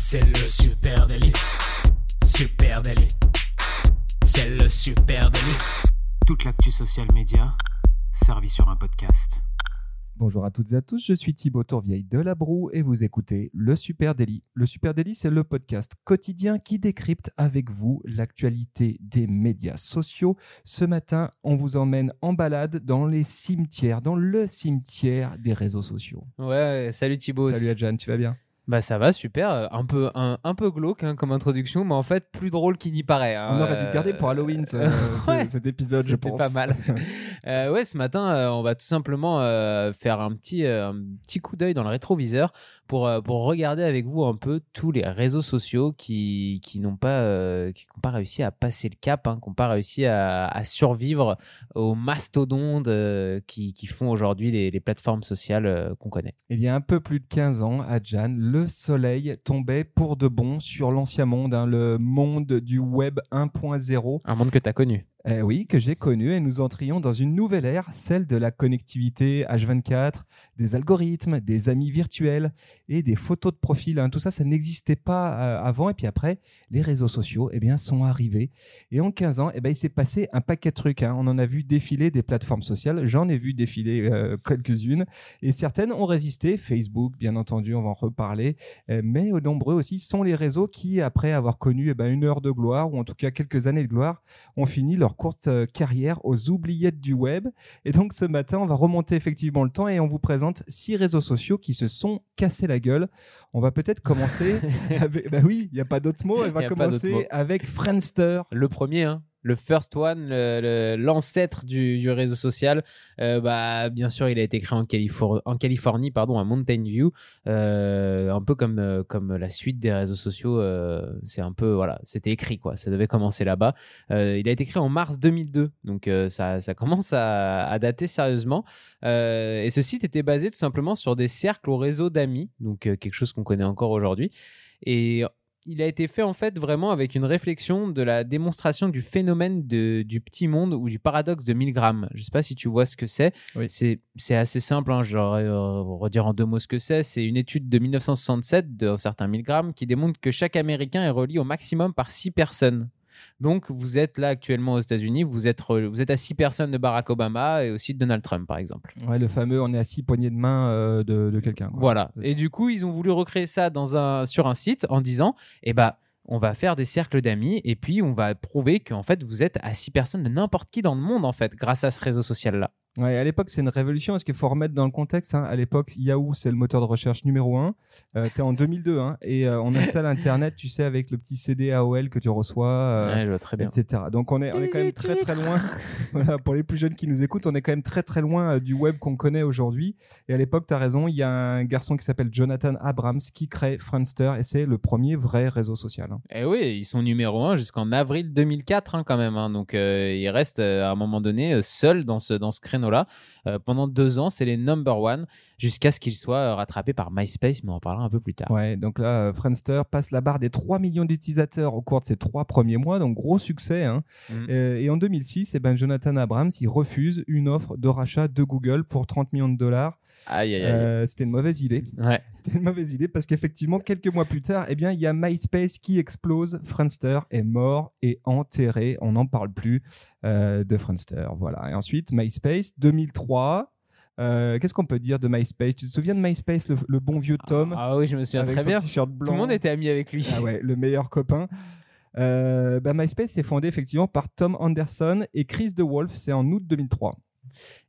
C'est le super délit. Super délit. C'est le super délit. Toute l'actu social média servie sur un podcast. Bonjour à toutes et à tous, je suis Thibaut Tourvieille de La Broue et vous écoutez Le Super Daily. Le Super Daily, c'est le podcast quotidien qui décrypte avec vous l'actualité des médias sociaux. Ce matin, on vous emmène en balade dans les cimetières, dans le cimetière des réseaux sociaux. Ouais, salut Thibaut. Salut Adjan, tu vas bien? Bah ça va, super. Euh, un peu, un, un peu glauque hein, comme introduction, mais en fait plus drôle qu'il n'y paraît. hein. On aurait dû le garder pour Euh, Halloween ce- ouais, ce- cet épisode, je C'était pense. pas mal. Euh, ouais, ce matin, euh, on va tout simplement euh, faire un petit, euh, un petit coup d'œil dans le rétroviseur pour, euh, pour regarder avec vous un peu tous les réseaux sociaux qui, qui n'ont pas, euh, qui n'ont pas réussi à passer le cap, hein, qui n'ont pas réussi à, à survivre aux mastodontes euh, qui, qui font aujourd'hui les, les plateformes sociales euh, qu'on connaît. Il y a un peu plus de 15 ans, à Jan, le soleil tombait pour de bon sur l'ancien monde, hein, le monde du web 1.0. Un monde que tu connu. Eh oui, que j'ai connu et nous entrions dans une nouvelle ère, celle de la connectivité H24, des algorithmes, des amis virtuels et des photos de profil. hein. Tout ça, ça n'existait pas euh, avant et puis après, les réseaux sociaux eh bien, sont arrivés. Et en 15 ans, eh ben, il s'est passé un paquet de trucs. hein. On en a vu défiler des plateformes sociales, j'en ai vu défiler euh, quelques-unes et certaines ont résisté. Facebook, bien entendu, on va en reparler, euh, mais nombreux aussi sont les réseaux qui, après avoir connu eh ben, une heure de gloire ou en tout cas quelques années de gloire, ont fini leur courte euh, carrière aux oubliettes du web. Et donc ce matin, on va remonter effectivement le temps et on vous présente six réseaux sociaux qui se sont cassés la gueule. On va peut-être commencer avec... Bah oui, il n'y a pas d'autre mot. Y va commencer avec Friendster. Le premier, hein, le first one, l'ancêtre du, réseau social. Euh, bah, bien sûr, il a été créé en, Califor- en Californie, pardon, à Mountain View, Euh, un peu comme, euh, comme la suite des réseaux sociaux. c'est un peu, voilà, c'était écrit, quoi. Ça devait commencer là-bas. Il a été créé en mars 2002, donc ça, commence à, dater sérieusement. Et ce site était basé tout simplement sur des cercles au réseau d'amis, donc quelque chose qu'on connaît encore aujourd'hui. Il a été fait en fait vraiment avec une réflexion de la démonstration du phénomène de- du petit monde ou du paradoxe de Milgram. Je ne sais pas si tu vois ce que c'est. Oui. C'est c'est assez simple, hein, je vais euh, redire en deux mots ce que c'est. C'est une étude de 1967 d'un certain Milgram qui démontre que chaque Américain est relié au maximum par six personnes. Donc vous êtes là actuellement aux États-Unis, vous êtes, vous êtes à six personnes de Barack Obama et aussi de Donald Trump par exemple. Ouais, le fameux on est à six poignées de main euh, de, de quelqu'un. Voilà. Et du coup, ils ont voulu recréer ça dans un, sur un site en disant, eh ben, on va faire des cercles d'amis et puis on va prouver qu'en fait, vous êtes à six personnes de n'importe qui dans le monde, en fait, grâce à ce réseau social-là. Ouais, à l'époque, c'est une révolution. Est-ce qu'il faut remettre dans le contexte hein, À l'époque, Yahoo, c'est le moteur de recherche numéro un. Euh, T'es en 2002 hein, et euh, on installe Internet, tu sais, avec le petit CD AOL que tu reçois. euh, Ouais, je vois très bien. etc. Donc on est, on est quand même très très loin. voilà, pour les plus jeunes qui nous écoutent, on est quand même très très loin euh, du web qu'on connaît aujourd'hui. Et à l'époque, tu as raison, il y a un garçon qui s'appelle Jonathan Abrams qui crée Friendster et c'est le premier vrai réseau social. hein. Et Eh oui, ils sont numéro un jusqu'en avril 2004 hein, quand même. hein. Donc ils restent à un moment donné seuls dans ce, dans ce créneau-là. Euh, pendant deux ans, c'est les number one jusqu'à ce qu'ils soient euh, rattrapés par MySpace, mais on en parlera un peu plus tard. Ouais, donc là, euh, Friendster passe la barre des 3 millions d'utilisateurs au cours de ses trois premiers mois, donc gros succès. hein. Mhm. Euh, et en 2006, eh ben, Jonathan Abrams, il refuse une offre de rachat de Google pour 30 millions de dollars. Aïe, aïe, aïe. Euh, C'était une mauvaise idée. Ouais. C'était une mauvaise idée parce qu'effectivement, quelques mois plus tard, eh bien, il y a MySpace qui explose. Friendster est mort et enterré. On n'en parle plus euh, de Friendster. Voilà. Et ensuite, MySpace, 2003. Euh, Qu'est-ce qu'on peut dire de MySpace? Tu te souviens de MySpace, le, le bon vieux Tom? Ah oui, je me souviens avec très bien. blanc Tout le monde était ami avec lui. Ah ouais, le meilleur copain. Euh, bah, MySpace est fondé effectivement par Tom Anderson et Chris DeWolf. C'est en août 2003.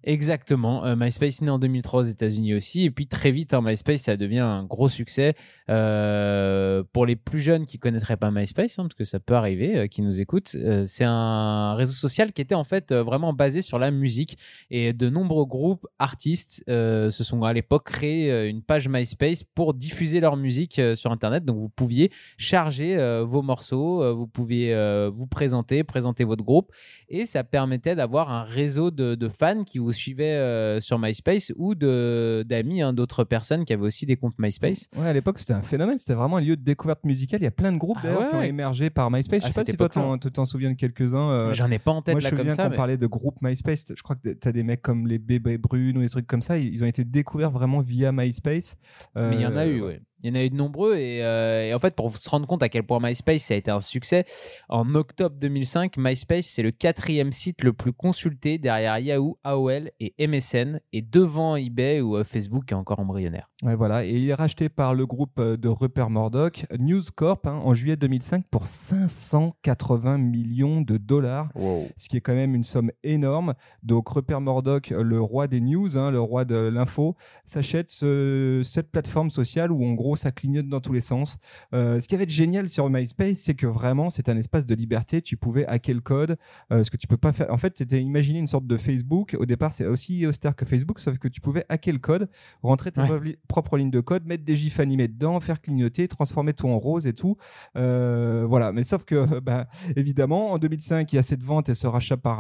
Exactement. Euh, MySpace né en 2003 aux États-Unis aussi. Et puis très vite, hein, MySpace, ça devient un gros succès. Euh, pour les plus jeunes qui connaîtraient pas MySpace, hein, parce que ça peut arriver, euh, qui nous écoutent, c'est un réseau social qui était en fait vraiment basé sur la musique. Et de nombreux groupes, artistes, se sont à l'époque créé euh, une page MySpace pour diffuser leur musique sur Internet. Donc vous pouviez charger vos morceaux, vous pouviez vous présenter, présenter votre groupe. Et ça permettait d'avoir un réseau de fans qui vous vous suivaient euh, sur MySpace ou de- d'amis, hein, d'autres personnes qui avaient aussi des comptes MySpace. Ouais, à l'époque, c'était un phénomène. C'était vraiment un lieu de découverte musicale. Il y a plein de groupes Ah d'ailleurs qui ont émergé par MySpace. Je À sais pas si toi, tu t'en souviens de quelques-uns. euh, J'en ai pas en tête Moi, je là me comme souviens qu'on mais- parlait de groupes MySpace. Je crois que tu as des mecs comme les Bébés Brunes ou des trucs comme ça. Ils ils ont été découverts vraiment via MySpace. Mais il y en a Euh, eu, ouais. Il y en a eu de nombreux. Et, euh, et en fait, pour se rendre compte à quel point MySpace ça a été un succès, en octobre 2005, MySpace, c'est le quatrième site le plus consulté derrière Yahoo, AOL et MSN, et devant eBay ou euh, Facebook qui est encore embryonnaire. Ouais, voilà. Et il est racheté par le groupe euh, de Rupert Murdoch, News Corp, hein, en juillet 2005 pour 580 millions de dollars. ce qui est quand même une somme énorme. Donc Rupert Murdoch, le roi des news, hein, le roi de l'info, s'achète ce- cette plateforme sociale où en gros ça clignote dans tous les sens. Euh, ce qui avait de génial sur MySpace, c'est que vraiment c'est un espace de liberté. Tu pouvais hacker le code, euh, ce que tu peux pas faire. En fait, c'était imaginer une sorte de Facebook. Au départ, c'est aussi austère que Facebook, sauf que tu pouvais hacker le code, rentrer tes Ouais. propres li- propres lignes de code, mettre des gifs animés dedans, faire clignoter, transformer tout en rose et tout. Euh, voilà. Mais sauf que, bah, évidemment, en 2005, il y a cette vente et ce rachat par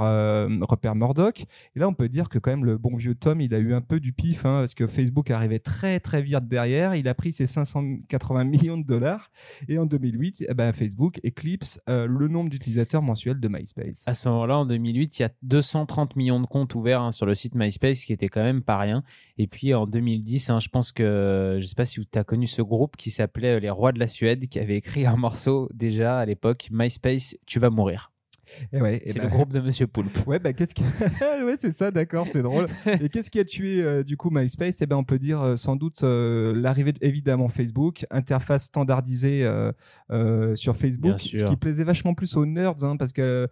Rupert Murdoch. Et là, on peut dire que quand même le bon vieux Tom, il a eu un peu du pif, hein, parce que Facebook arrivait très très vite derrière. Il a pris ses 580 millions de dollars. Et en 2008, eh ben, Facebook éclipse euh, le nombre d'utilisateurs mensuels de MySpace. À ce moment-là, en 2008, il y a 230 millions de comptes ouverts hein, sur le site MySpace, ce qui était quand même pas rien. Et puis en 2010, hein, je pense que, je sais pas si tu as connu ce groupe qui s'appelait euh, Les Rois de la Suède, qui avait écrit un morceau déjà à l'époque, MySpace, tu vas mourir. Et ouais, C'est ben- le groupe de Monsieur Poulpe. Ouais, bah, qu'est-ce qui... ouais, c'est ça, d'accord, c'est drôle. Et qu'est-ce qui a tué euh, du coup MySpace? Eh ben, on peut dire euh, sans doute euh, l'arrivée de- évidemment Facebook, interface standardisée euh, sur Facebook, ce qui plaisait vachement plus aux nerds, hein, parce que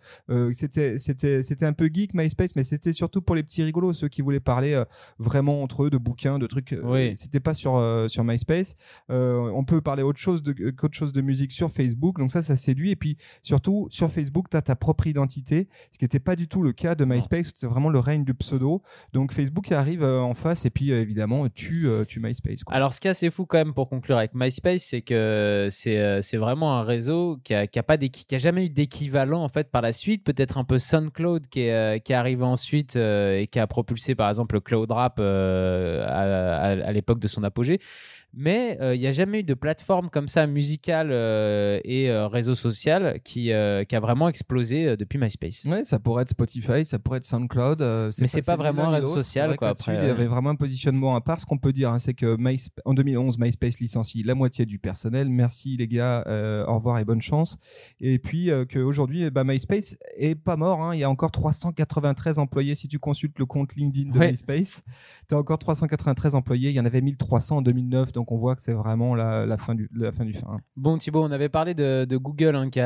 c'était c'était c'était un peu geek MySpace, mais c'était surtout pour les petits rigolos, ceux qui voulaient parler vraiment entre eux de bouquins, de trucs. Oui. C'était pas sur sur MySpace. On peut parler autre chose de qu'autre chose de musique sur Facebook, donc ça, ça séduit. Et puis surtout sur Facebook, tu as ta propre identité, ce qui n'était pas du tout le cas de MySpace. C'est vraiment le règne du pseudo. Donc Facebook arrive euh, en face et puis euh, évidemment tue, euh, tue MySpace. quoi. Alors, ce qui est assez fou quand même pour conclure avec MySpace, c'est que c'est vraiment un réseau qui a, qui a pas qui a jamais eu d'équivalent en fait par la suite. Peut-être un peu SoundCloud qui est, qui est arrivé ensuite et qui a propulsé par exemple le cloud rap à, à- à l'époque de son apogée. Mais euh, il n'y a jamais eu de plateforme comme ça musicale euh, et euh, réseau social qui, qui a vraiment explosé depuis MySpace. Ouais, ça pourrait être Spotify, ça pourrait être SoundCloud. Mais c'est pas ni vraiment un réseau social, vrai quoi, après, il y avait vraiment un positionnement à part. Ce qu'on peut dire, hein, c'est que MySp- en 2011, MySpace licencie la moitié du personnel. Merci les gars, euh, au revoir et bonne chance. Et puis euh, qu'aujourd'hui, eh ben, MySpace est pas mort. hein. Il y a encore 393 employés. Si tu consultes le compte LinkedIn de Ouais. MySpace, tu as encore 393 employés. Il y en avait 1300 en 2009. Donc on voit que c'est vraiment la, la fin du, la fin du fin. Bon Thibaut, on avait parlé de, de Google hein, qui,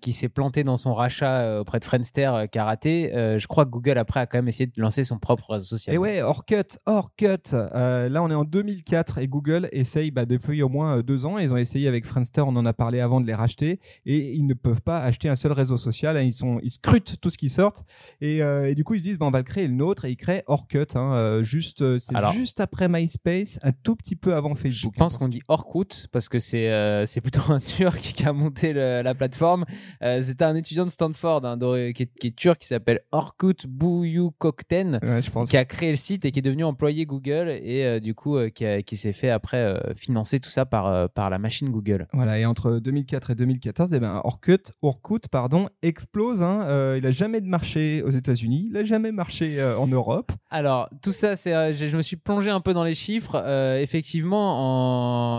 qui s'est planté dans son rachat euh, auprès de Friendster euh, qui a raté. Euh, je crois que Google après a quand même essayé de lancer son propre réseau social. Et ouais, Orkut, Orkut. Euh, là, on est en 2004 et Google essaye bah, depuis au moins euh, deux ans. Ils ont essayé avec Friendster, on en a parlé avant de les racheter, et ils ne peuvent pas acheter un seul réseau social. hein. Ils sont, ils scrutent tout ce qui sort, et, euh, et du coup ils se disent, bah, on va le créer le nôtre, et ils créent Orkut. hein, euh, juste, euh, c'est juste après MySpace, un tout petit peu avant Je pense qu'on dit Orkut parce que c'est euh, c'est plutôt un Turc qui a monté le- la plateforme. Euh, C'était un étudiant de Stanford hein, qui, est, qui est turc qui s'appelle Orkut Buyukokten Ouais, je qui a créé le site et qui est devenu employé Google et euh, du coup euh, qui, qui s'est fait après financer tout ça par, par la machine Google. Voilà, et entre 2004 et 2014, eh ben, Orkut, Orkut pardon, explose. hein. Il a jamais marché aux États-Unis, il a jamais marché en Europe. Alors, tout ça, c'est, j'ai- je me suis plongé un peu dans les chiffres. Effectivement, en,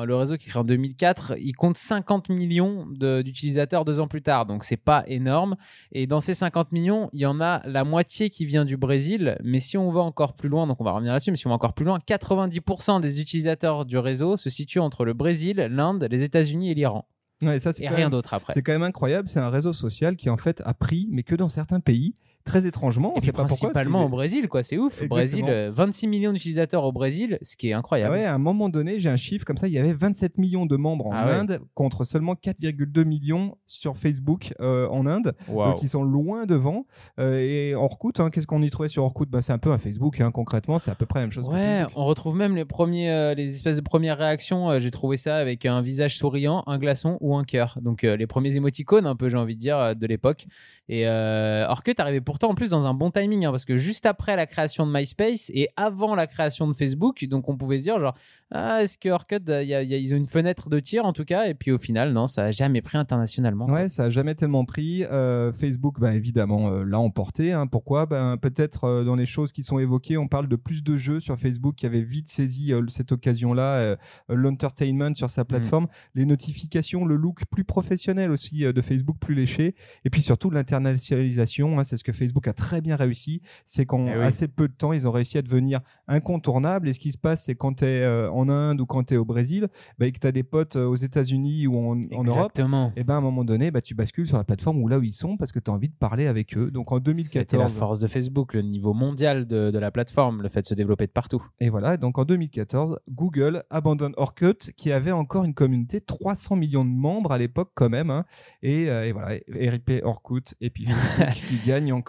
le réseau qui est créé en 2004, il compte 50 millions de- d'utilisateurs deux ans plus tard. Donc, c'est pas énorme. Et dans ces 50 millions, il y en a la moitié qui vient du Brésil. Mais si on va encore plus loin, donc on va revenir là-dessus, mais si on va encore plus loin, 90% des utilisateurs du réseau se situent entre le Brésil, l'Inde, les États-Unis et l'Iran. Ouais, ça, c'est Et rien d'autre après. C'est quand même incroyable. C'est un réseau social qui en fait a pris, mais que dans certains pays, très étrangement. On sait pas pourquoi. principalement au Brésil, quoi. C'est ouf. Exactement. Brésil, euh, 26 millions d'utilisateurs au Brésil, ce qui est Ah incroyable. ouais, à un moment donné, j'ai un chiffre comme ça. Il y avait 27 millions de membres en Ah ouais. Inde contre seulement 4,2 millions sur Facebook euh, en Inde. Waouh. Donc ils sont loin devant. Euh, et Orkut, hein, qu'est-ce qu'on y trouvait sur Orkut? Bah, C'est un peu un Facebook. hein, concrètement, c'est à peu près la même chose. Ouais, on retrouve même les premiers, euh, les espèces de premières réactions. Euh, j'ai trouvé ça avec un visage souriant, un glaçon ou un cœur. Donc euh, les premiers émoticônes, un peu, j'ai envie de dire, euh, de l'époque. Et euh, Orkut arrivait pourtant en plus dans un bon timing, hein, parce que juste après la création de MySpace et avant la création de Facebook, donc on pouvait se dire genre, ah, est-ce que Orkut, euh, y a- y a- ils ont une fenêtre de tir en tout cas, et puis au final, non, ça a jamais pris internationalement. quoi. Ouais, ça a jamais tellement pris. Euh, Facebook, ben, évidemment, euh, l'a emporté. hein. Pourquoi? Ben, Peut-être euh, dans les choses qui sont évoquées, on parle de plus de jeux sur Facebook qui avaient vite saisi cette occasion-là, l'entertainment sur sa plateforme, les notifications, le look plus professionnel aussi de Facebook, plus léché, et puis surtout l'internationalisation. hein, c'est ce que Facebook a très bien réussi. C'est qu'en Eh oui. assez peu de temps, ils ont réussi à devenir incontournables. Et ce qui se passe, c'est quand tu es en Inde ou quand tu es au Brésil, ben, et que tu as des potes euh, aux États-Unis ou en, en Europe, et ben à un moment donné, bah, tu bascules sur la plateforme où là où ils sont parce que tu as envie de parler avec eux. Donc en C'était la 2014, force de Facebook, le niveau mondial de, de la plateforme, le fait de se développer de partout. et voilà, donc en 2014, Google abandonne Orkut qui avait encore une communauté 300 millions de membres à l'époque quand même. hein. et, euh, et voilà, RIP Orkut et puis qui gagne encore.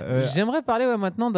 Euh, J'aimerais parler ouais, maintenant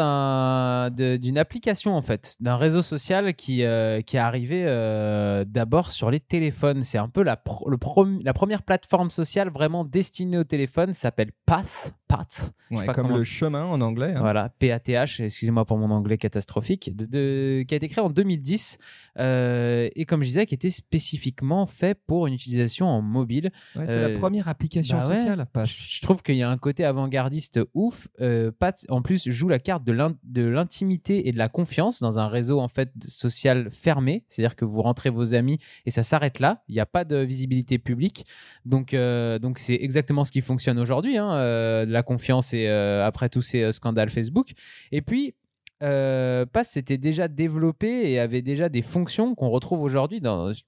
d'une application en fait, d'un réseau social qui, euh, qui est arrivé euh, d'abord sur les téléphones. C'est un peu la, pro- le prom- la première plateforme sociale vraiment destinée au téléphone, s'appelle Path. Path. ouais, pas comme comment- le chemin en anglais. hein. Voilà, PATH, excusez-moi pour mon anglais catastrophique, de, de- qui a été créé en 2010 euh, et comme je disais, qui était spécifiquement fait pour une utilisation en mobile. Ouais, c'est la première application bah sociale. Pass. Je trouve qu'il y a un côté avant-gardiste ouf. Euh, Pat, en plus, joue la carte de l'in- de l'intimité et de la confiance dans un réseau en fait social fermé. C'est-à-dire que vous rentrez vos amis et ça s'arrête là. Il n'y a pas de visibilité publique. Donc, euh, donc c'est exactement ce qui fonctionne aujourd'hui, hein, euh, la confiance et après tous ces scandales Facebook. Et puis. Euh, Pass s'était déjà développé et avait déjà des fonctions qu'on retrouve aujourd'hui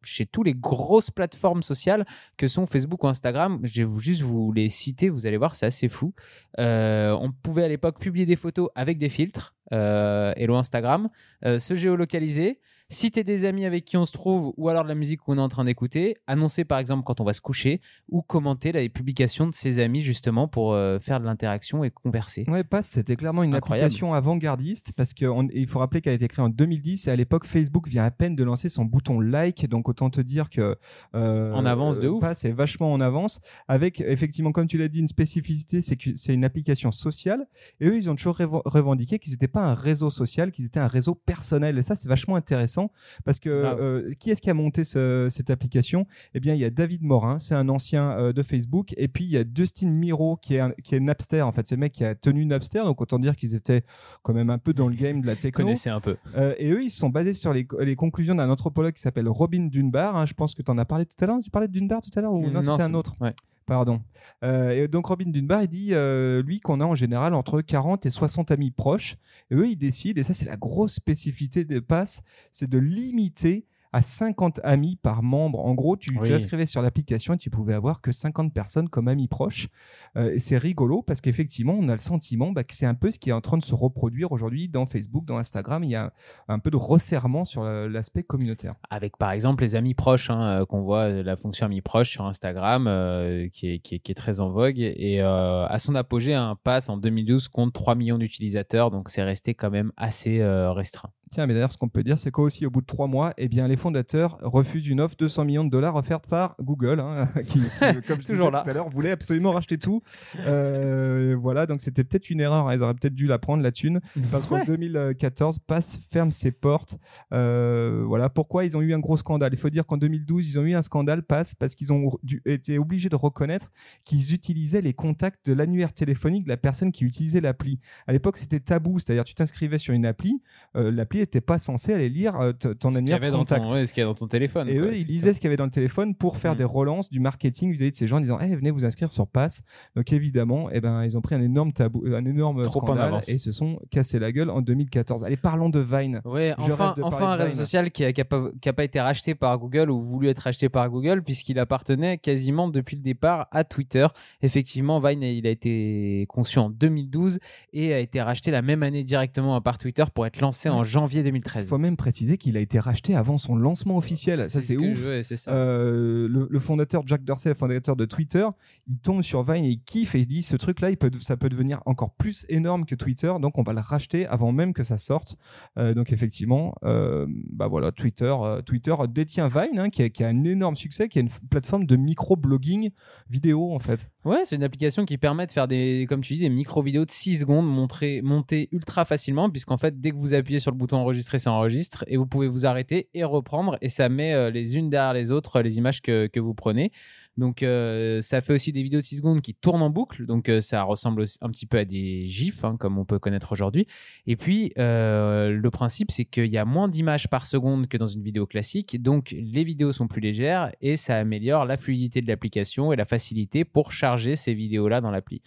chez tous les grosses plateformes sociales que sont Facebook ou Instagram. Je vais juste vous les citer, vous allez voir, c'est assez fou. Euh, on pouvait à l'époque publier des photos avec des filtres, euh, hello Instagram, euh, se géolocaliser, citer des amis avec qui on se trouve ou alors de la musique qu'on est en train d'écouter, annoncer par exemple quand on va se coucher ou commenter les publications de ses amis justement pour euh, faire de l'interaction et converser. Ouais, Pass, c'était clairement une Incroyable. application avant-gardiste parce qu'il faut rappeler qu'elle a été créée en 2010 et à l'époque, Facebook vient à peine de lancer son bouton like. Donc, autant te dire que. euh, En avance de ouf. Pass est vachement en avance. Avec, effectivement, comme tu l'as dit, une spécificité, c'est que c'est une application sociale. Et eux, ils ont toujours revendiqué qu'ils n'étaient pas un réseau social, qu'ils étaient un réseau personnel. Et ça, c'est vachement intéressant parce que Grave. euh, qui est-ce qui a monté ce- cette application? Eh bien, il y a David Morin, c'est un ancien euh, de Facebook. Et puis, il y a Dustin Miro, qui est, un- qui est Napster. En fait, c'est le mec qui a tenu Napster. Donc, autant dire qu'ils étaient quand même un peu dans le game de la techno. connaissez un peu. Euh, et eux, ils se sont basés sur les, les conclusions d'un anthropologue qui s'appelle Robin Dunbar. hein. je pense que tu en as parlé tout à l'heure. Tu parlais de Dunbar tout à l'heure ou non, c'était un autre? ouais. Pardon. Euh, et donc Robin Dunbar, il dit, euh, lui, qu'on a en général entre 40 et 60 amis proches. Et eux, ils décident, et ça c'est la grosse spécificité des passes, c'est de limiter à 50 amis par membre. En gros, tu Oui. t'inscrivais sur l'application et tu pouvais avoir que 50 personnes comme amis proches. Euh, c'est rigolo parce qu'effectivement, on a le sentiment bah, que c'est un peu ce qui est en train de se reproduire aujourd'hui dans Facebook, dans Instagram. Il y a un peu de resserrement sur l'aspect communautaire. avec par exemple les amis proches hein, euh, qu'on voit euh, la fonction amis proches sur Instagram euh, qui, est, qui, est, qui est très en vogue et euh, à son apogée un pass en 2012 compte 3 millions d'utilisateurs donc c'est resté quand même assez restreint Tiens, mais d'ailleurs, ce qu'on peut dire, c'est qu'aussi, au bout de trois mois, eh bien, les fondateurs refusent une offre de 200 millions de dollars offerte par Google, hein, qui, qui, comme je Toujours disais là. tout à l'heure, voulait absolument racheter tout. Euh, voilà, donc c'était peut-être une erreur. hein, Ils auraient peut-être dû la prendre, la thune, parce qu'en Ouais. 2014, Pass ferme ses portes. Euh, voilà, pourquoi ils ont eu un gros scandale Il faut dire qu'en 2012, ils ont eu un scandale, Pass, parce qu'ils ont dû- été obligés de reconnaître qu'ils utilisaient les contacts de l'annuaire téléphonique de la personne qui utilisait l'appli. À l'époque, c'était tabou, c'est-à-dire tu t'inscrivais sur une appli, euh, l'appli n'était pas censée aller lire euh, ton annuaire de contact. Ouais, ce qu'il y a dans ton téléphone Et quoi. eux, ils lisaient ce qu'il y avait dans le téléphone pour faire Mm. des relances du marketing vis-à-vis de ces gens en disant Eh, venez vous inscrire sur Pass. Donc évidemment, eh ben, ils ont pris un énorme tabou, euh, un énorme Trop scandale et se sont cassés la gueule en 2014. Allez, parlons de Vine. Ouais, Je enfin, enfin un réseau social qui n'a pas, qui a pas été racheté par Google ou voulu être racheté par Google puisqu'il appartenait quasiment depuis le départ à Twitter. Effectivement, Vine, il a été conçu en 2012 et a été racheté la même année directement par Twitter pour être lancé en janvier Il 2013. faut même préciser qu'il a été racheté avant son son lancement officiel. Ça, c'est ce ouf. je ça. Euh, le, le fondateur Jack Dorsey, le fondateur de Twitter, il tombe sur Vine et il kiffe et il dit ce truc-là, peut, ça peut devenir encore plus énorme que Twitter, donc on va le racheter avant même que ça sorte. Euh, donc effectivement, euh, bah voilà, Twitter, Twitter détient Vine, hein, qui, a, qui a un énorme succès, qui est une plateforme de micro-blogging vidéo en fait. Ouais, c'est une application qui permet de faire des, comme tu dis, des micro-vidéos de 6 secondes montées ultra facilement, puisqu'en fait, dès que vous appuyez sur le bouton enregistrer, ça enregistre, et vous pouvez vous arrêter et reprendre, et ça met euh, les unes derrière les autres les images que, vous prenez. Donc, euh, ça fait aussi des vidéos de 6 secondes qui tournent en boucle, donc euh, ça ressemble un petit peu à des GIFs, hein, comme on peut connaître aujourd'hui. Et puis, euh, le principe, c'est qu'il y a moins d'images par seconde que dans une vidéo classique, donc les vidéos sont plus légères et ça améliore la fluidité de l'application et la facilité pour charger ces vidéos-là dans l'appli.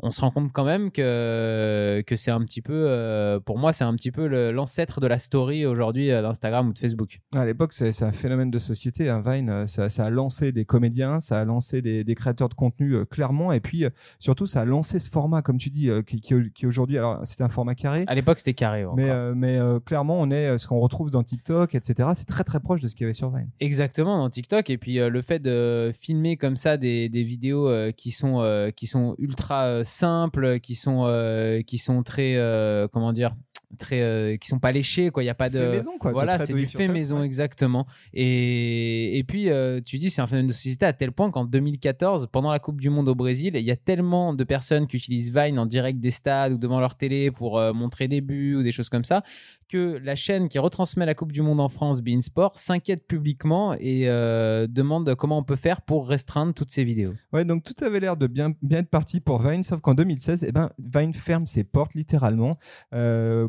On se rend compte quand même que, que c'est un petit peu, euh, pour moi, c'est un petit peu l'ancêtre de la story aujourd'hui euh, d'Instagram ou de Facebook. À l'époque, c'est un phénomène de société. hein, Vine, euh, ça, ça a lancé des comédiens, ça a lancé des, des créateurs de contenu euh, clairement, et puis surtout, ça a lancé ce format, comme tu dis, qui, qui, qui aujourd'hui, alors c'était un format carré, À l'époque, c'était carré. encore. mais, mais clairement, on est ce qu'on retrouve dans TikTok, etc. C'est très très proche de ce qu'il y avait sur Vine. Exactement, dans TikTok. Et puis le fait de filmer comme ça des, des vidéos qui, sont, qui sont ultra simples, qui sont, euh, qui sont très, euh, comment dire, très, euh, qui sont pas léchées, quoi. Il n'y a pas de. Fait maison, quoi. Voilà, c'est du it fait maison, ouais. exactement. Et, et puis, euh, tu dis, c'est un phénomène de société à tel point qu'en 2014, pendant la Coupe du Monde au Brésil, il y a tellement de personnes qui utilisent Vine en direct des stades ou devant leur télé pour euh, montrer des buts ou des choses comme ça, que la chaîne qui retransmet la Coupe du Monde en France, Bein Sport, s'inquiète publiquement et euh, demande comment on peut faire pour restreindre toutes ces vidéos. Ouais, donc tout avait l'air de bien, bien être parti pour Vine, sauf qu'en 2016, eh ben, Vine ferme ses portes littéralement.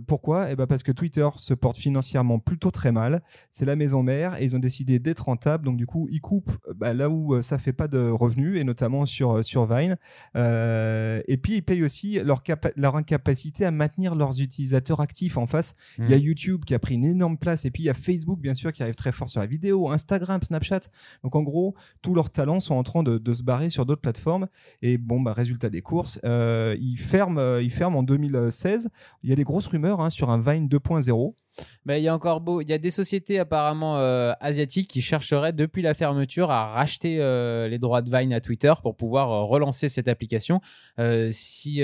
Pourquoi? Eh ben Parce que Twitter se porte financièrement plutôt très mal. C'est la maison mère et ils ont décidé d'être rentables. Donc du coup, ils coupent euh, bah, là où euh, ça fait pas de revenus et notamment sur, euh, sur Vine. Euh, et puis ils payent aussi leur, capa- leur incapacité à maintenir leurs utilisateurs actifs en face. Il y a YouTube qui a pris une énorme place et puis il y a Facebook bien sûr qui arrive très fort sur la vidéo, Instagram, Snapchat. Donc en gros, tous leurs talents sont en train de, de se barrer sur d'autres plateformes. Et bon, bah, résultat des courses, euh, ils, ferment, ils ferment en 2016. Il y a des grosses rumeurs hein, sur un Vine 2.0. Mais il y a encore beau, il y a des sociétés apparemment euh, asiatiques qui chercheraient depuis la fermeture à racheter euh, les droits de Vine à Twitter pour pouvoir euh, relancer cette application. Si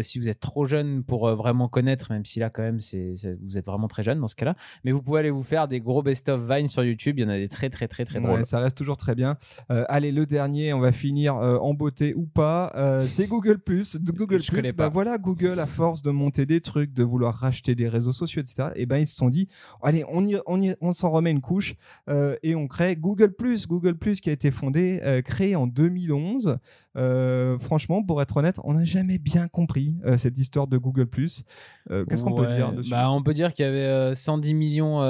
si vous êtes trop jeune pour vraiment connaître, même si là quand même c'est vous êtes vraiment très jeune dans ce cas-là, mais vous pouvez aller vous faire des gros best-of Vine sur YouTube. Il y en a des très très très très Ouais, drôles. ça reste toujours très bien. Allez, le dernier, on va finir en beauté ou pas. C'est Google Plus. Google Je Plus, connais bah voilà, Google, à force de monter des trucs, de vouloir racheter des réseaux sociaux, etc. Et ben ils se sont dit, allez, on y, on y- on s'en remet une couche euh, et on crée Google Plus. Google Plus qui a été fondé, euh, créé en 2011. Euh, franchement, pour être honnête, on n'a jamais bien compris cette histoire de Google Plus. Qu'est-ce qu'on peut dire dessus? Bah, On peut dire qu'il y avait euh, 110 millions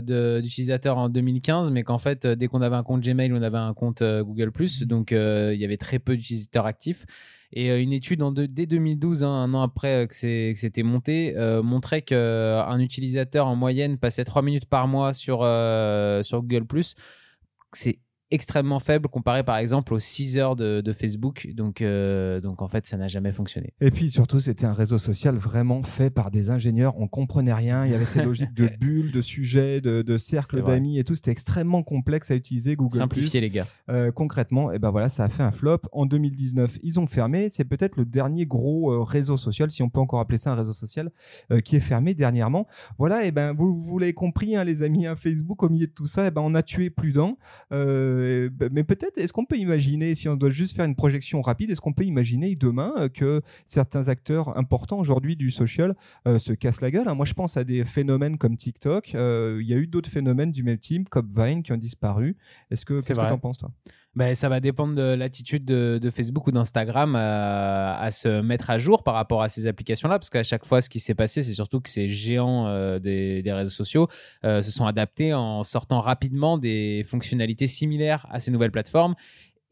d'utilisateurs en 2015, mais qu'en fait, dès qu'on avait un compte Gmail, on avait un compte Google Mmh. Donc, il y avait très peu d'utilisateurs actifs. Et euh, une étude en deux- dès 2012, hein, un an après euh, que c'était monté, euh, montrait qu'un utilisateur en moyenne passait 3 minutes par mois sur, sur Google. C'est extrêmement faible comparé par exemple aux 6 heures de, de Facebook. Donc, euh, donc en fait, ça n'a jamais fonctionné. Et puis surtout, c'était un réseau social vraiment fait par des ingénieurs. On comprenait rien. Il y avait ces logiques de bulles, de sujets, de, de cercles d'amis et tout. C'était extrêmement complexe à utiliser. Google Simplifier les gars. Euh, concrètement, et ben voilà, ça a fait un flop. En 2019, ils ont fermé. C'est peut-être le dernier gros euh, réseau social, si on peut encore appeler ça un réseau social, qui est fermé dernièrement. Voilà, et ben vous, vous l'avez compris, hein, les amis, hein, Facebook au milieu de tout ça, et ben on a tué plus d'un. Euh, ben, mais peut-être, est-ce qu'on peut imaginer, si on doit juste faire une projection rapide, est-ce qu'on peut imaginer demain euh, que certains acteurs importants aujourd'hui du social euh, se cassent la gueule hein? Moi, je pense à des phénomènes comme TikTok. Euh, Il y a eu d'autres phénomènes du même type, comme Vine, qui ont disparu. Est-ce que qu'est-ce que tu en penses, toi? Ben, ça va dépendre de l'attitude de, Facebook ou d'Instagram à, à se mettre à jour par rapport à ces applications-là, parce qu'à chaque fois, ce qui s'est passé, c'est surtout que ces géants euh, des, des réseaux sociaux euh, se sont adaptés en sortant rapidement des fonctionnalités similaires à ces nouvelles plateformes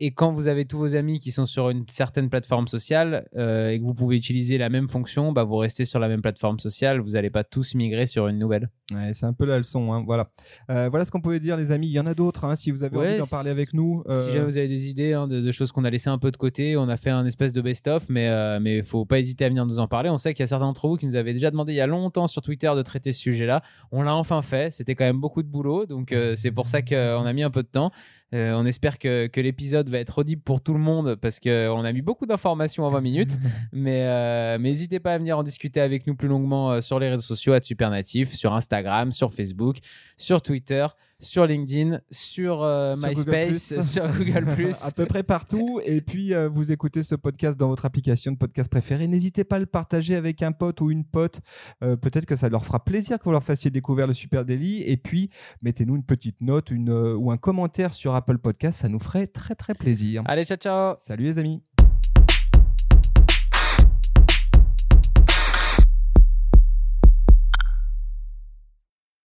Et quand vous avez tous vos amis qui sont sur une certaine plateforme sociale euh, et que vous pouvez utiliser la même fonction, bah, vous restez sur la même plateforme sociale. Vous n'allez pas tous migrer sur une nouvelle. Ouais, c'est un peu la leçon. hein, Voilà. Euh, voilà ce qu'on pouvait dire, les amis. Il y en a d'autres. hein, si vous avez Ouais, envie d'en parler si- avec nous. Si euh, jamais vous avez des idées hein, de, de choses qu'on a laissées un peu de côté, on a fait un espèce de best-of, mais il mais faut pas hésiter à venir nous en parler. On sait qu'il y a certains d'entre vous qui nous avaient déjà demandé il y a longtemps sur Twitter de traiter ce sujet-là. On l'a enfin fait. C'était quand même beaucoup de boulot, donc c'est pour ça qu'on a mis un peu de temps. Euh, on espère que, que l'épisode va être audible pour tout le monde parce qu'on a mis beaucoup d'informations en 20 minutes. mais euh, mais n'hésitez pas à venir en discuter avec nous plus longuement euh, sur les réseaux sociaux, à Supernatif, sur Instagram, sur Facebook, sur Twitter, sur LinkedIn, sur, euh, Sur Google+. MySpace, sur Google+. à peu près partout. Et puis, euh, vous écoutez ce podcast dans votre application de podcast préférée. N'hésitez pas à le partager avec un pote ou une pote. Euh, Peut-être que ça leur fera plaisir que vous leur fassiez découvrir le Super Daily. Et puis, mettez-nous une petite note une, euh, ou un commentaire sur Apple Podcast. Ça nous ferait très, très plaisir. Allez, ciao, ciao Salut les amis.